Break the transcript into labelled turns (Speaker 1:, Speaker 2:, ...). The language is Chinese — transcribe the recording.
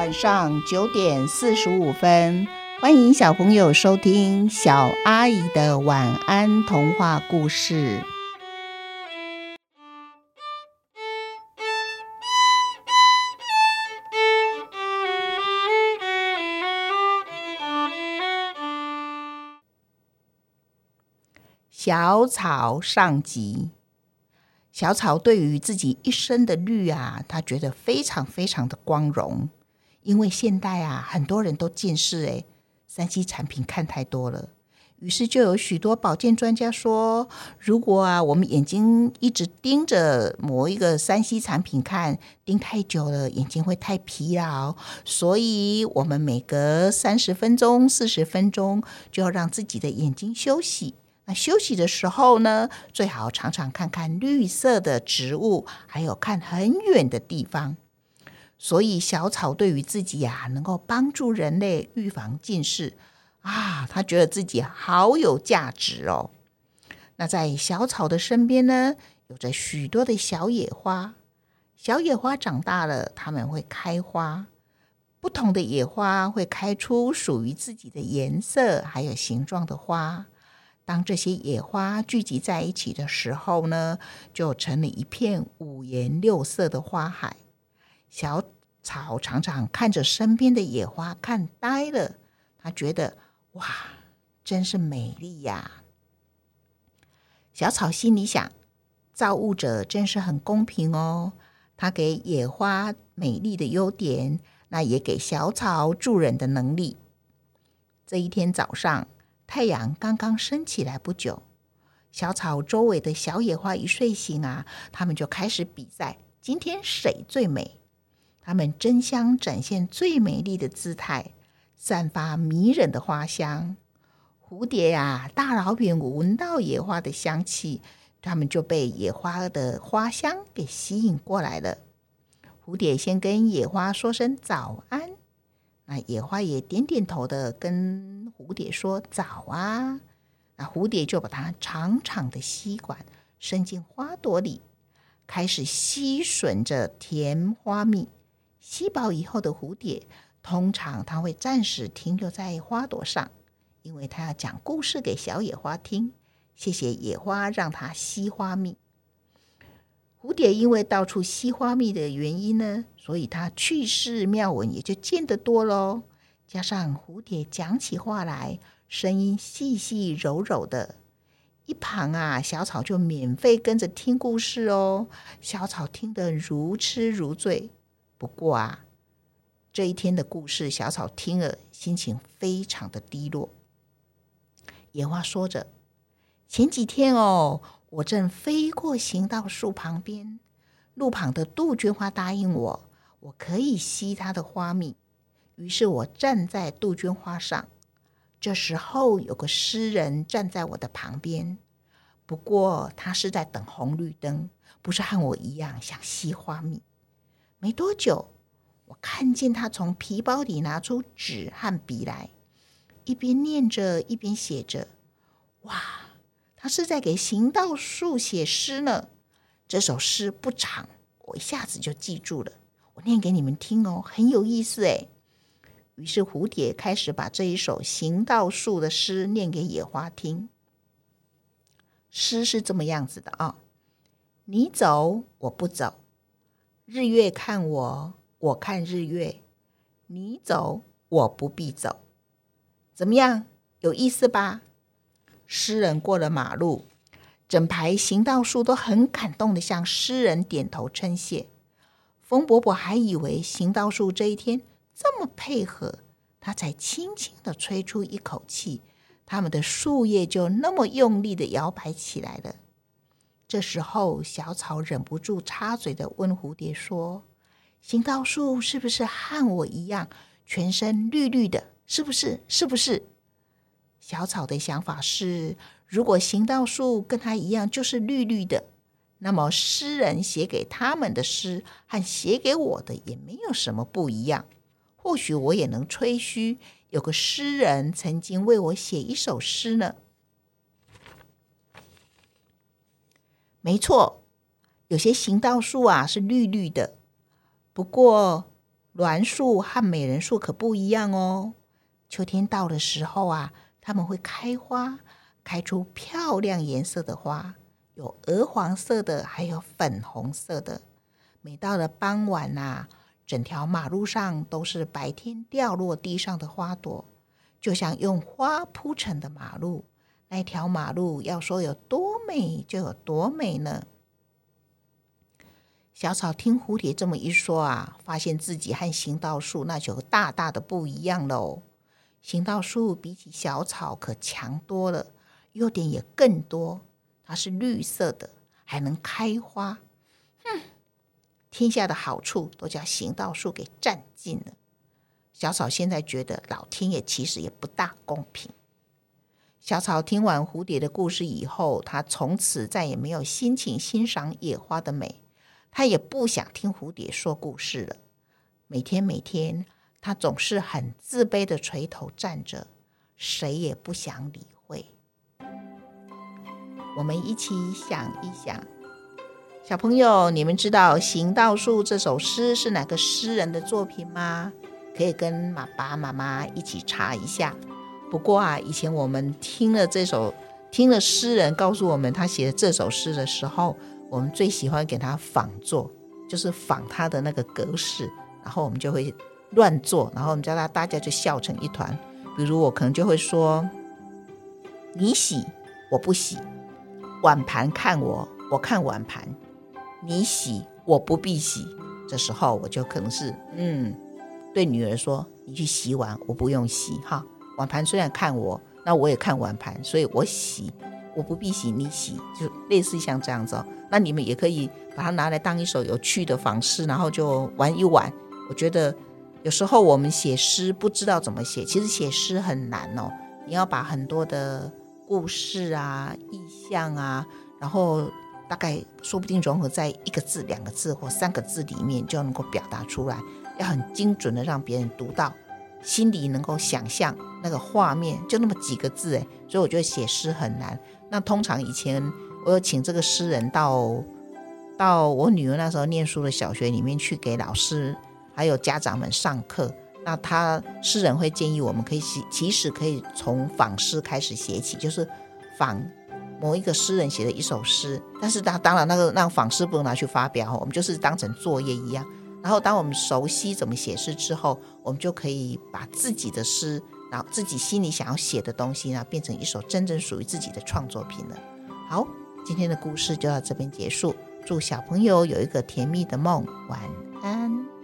Speaker 1: 晚上九点四十五分，欢迎小朋友收听小阿姨的晚安童话故事。小草上集。小草对于自己一生的绿啊，他觉得非常非常的光荣。因为现代啊，很多人都近视，诶三 C 产品看太多了，于是就有许多保健专家说，如果啊，我们眼睛一直盯着某一个三 C 产品看，盯太久了，眼睛会太疲劳，所以我们每隔三十分钟、四十分钟就要让自己的眼睛休息。那休息的时候呢，最好常常看看绿色的植物，还有看很远的地方。所以小草对于自己呀，能够帮助人类预防近视啊，他觉得自己好有价值哦。那在小草的身边呢，有着许多的小野花。小野花长大了，它们会开花。不同的野花会开出属于自己的颜色还有形状的花。当这些野花聚集在一起的时候呢，就成了一片五颜六色的花海。小草常常看着身边的野花，看呆了。他觉得哇，真是美丽呀！小草心里想：造物者真是很公平哦。他给野花美丽的优点，那也给小草助人的能力。这一天早上，太阳刚刚升起来不久，小草周围的小野花一睡醒啊，他们就开始比赛，今天谁最美？它们争相展现最美丽的姿态，散发迷人的花香。蝴蝶呀，大老远闻到野花的香气，它们就被野花的花香给吸引过来了。蝴蝶先跟野花说声早安，那野花也点点头的跟蝴蝶说早啊。那蝴蝶就把它长长的吸管伸进花朵里，开始吸吮着甜花蜜。吸饱以后的蝴蝶，通常它会暂时停留在花朵上，因为它要讲故事给小野花听。谢谢野花让它吸花蜜。蝴蝶因为到处吸花蜜的原因呢，所以它趣事妙闻也就见得多喽。加上蝴蝶讲起话来，声音细细柔柔的，一旁啊小草就免费跟着听故事哦。小草听得如痴如醉。不过啊，这一天的故事，小草听了，心情非常的低落。野花说着：“前几天哦，我正飞过行道树旁边，路旁的杜鹃花答应我，我可以吸它的花蜜。于是我站在杜鹃花上。这时候，有个诗人站在我的旁边，不过他是在等红绿灯，不是和我一样想吸花蜜。”没多久，我看见他从皮包里拿出纸和笔来，一边念着，一边写着。哇，他是在给行道树写诗呢。这首诗不长，我一下子就记住了。我念给你们听哦，很有意思哎。于是蝴蝶开始把这一首行道树的诗念给野花听。诗是这么样子的啊，你走，我不走。日月看我，我看日月。你走，我不必走。怎么样？有意思吧？诗人过了马路，整排行道树都很感动的向诗人点头称谢。风伯伯还以为行道树这一天这么配合，他才轻轻的吹出一口气，他们的树叶就那么用力的摇摆起来了。这时候，小草忍不住插嘴的问蝴蝶说：“行道树是不是和我一样，全身绿绿的？是不是？是不是？”小草的想法是：如果行道树跟它一样就是绿绿的，那么诗人写给他们的诗和写给我的也没有什么不一样。或许我也能吹嘘，有个诗人曾经为我写一首诗呢。没错，有些行道树啊是绿绿的，不过栾树和美人树可不一样哦。秋天到的时候啊，它们会开花，开出漂亮颜色的花，有鹅黄色的，还有粉红色的。每到了傍晚呐，整条马路上都是白天掉落地上的花朵，就像用花铺成的马路。那条马路要说有多美，就有多美呢。小草听蝴蝶这么一说啊，发现自己和行道树那就大大的不一样喽。行道树比起小草可强多了，优点也更多。它是绿色的，还能开花。哼，天下的好处都叫行道树给占尽了。小草现在觉得老天爷其实也不大公平。小草听完蝴蝶的故事以后，它从此再也没有心情欣赏野花的美。他也不想听蝴蝶说故事了。每天每天，他总是很自卑的垂头站着，谁也不想理会。我们一起想一想，小朋友，你们知道《行道树》这首诗是哪个诗人的作品吗？可以跟爸爸妈妈一起查一下。不过啊，以前我们听了这首，听了诗人告诉我们他写的这首诗的时候。我们最喜欢给他仿做，就是仿他的那个格式，然后我们就会乱做，然后我们叫他大家就笑成一团。比如我可能就会说：“你洗我不洗，碗盘看我，我看碗盘；你洗我不必洗。”这时候我就可能是嗯，对女儿说：“你去洗碗，我不用洗哈。碗盘虽然看我，那我也看碗盘，所以我洗。”我不必洗，你洗，就类似像这样子。哦那你们也可以把它拿来当一首有趣的仿诗，然后就玩一玩。我觉得有时候我们写诗不知道怎么写，其实写诗很难哦。你要把很多的故事啊、意象啊，然后大概说不定融合在一个字、两个字或三个字里面，就能够表达出来，要很精准的让别人读到。心里能够想象那个画面，就那么几个字哎，所以我觉得写诗很难。那通常以前我有请这个诗人到到我女儿那时候念书的小学里面去给老师还有家长们上课。那他诗人会建议我们可以写，其实可以从仿诗开始写起，就是仿某一个诗人写的一首诗。但是他当然那个那仿诗不能拿去发表，我们就是当成作业一样。然后，当我们熟悉怎么写诗之后，我们就可以把自己的诗，然后自己心里想要写的东西呢，变成一首真正属于自己的创作品了。好，今天的故事就到这边结束。祝小朋友有一个甜蜜的梦，晚安。